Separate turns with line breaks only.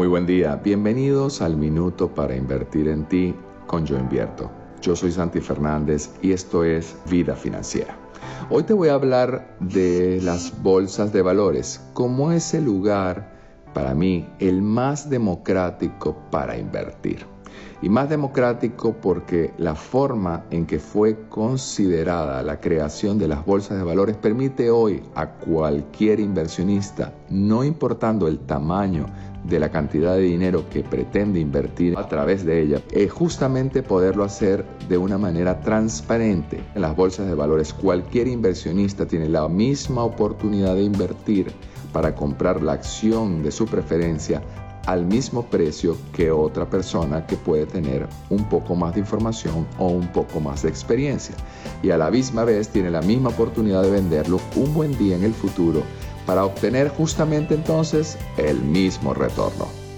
Muy buen día, bienvenidos al Minuto para Invertir en Ti con Yo Invierto. Yo soy Santi Fernández y esto es Vida Financiera. Hoy te voy a hablar de las bolsas de valores, como es el lugar, para mí, el más democrático para invertir y más democrático porque la forma en que fue considerada la creación de las bolsas de valores permite hoy a cualquier inversionista, no importando el tamaño de la cantidad de dinero que pretende invertir a través de ella, es justamente poderlo hacer de una manera transparente. En las bolsas de valores cualquier inversionista tiene la misma oportunidad de invertir para comprar la acción de su preferencia al mismo precio que otra persona que puede tener un poco más de información o un poco más de experiencia. Y a la misma vez tiene la misma oportunidad de venderlo un buen día en el futuro para obtener justamente entonces el mismo retorno.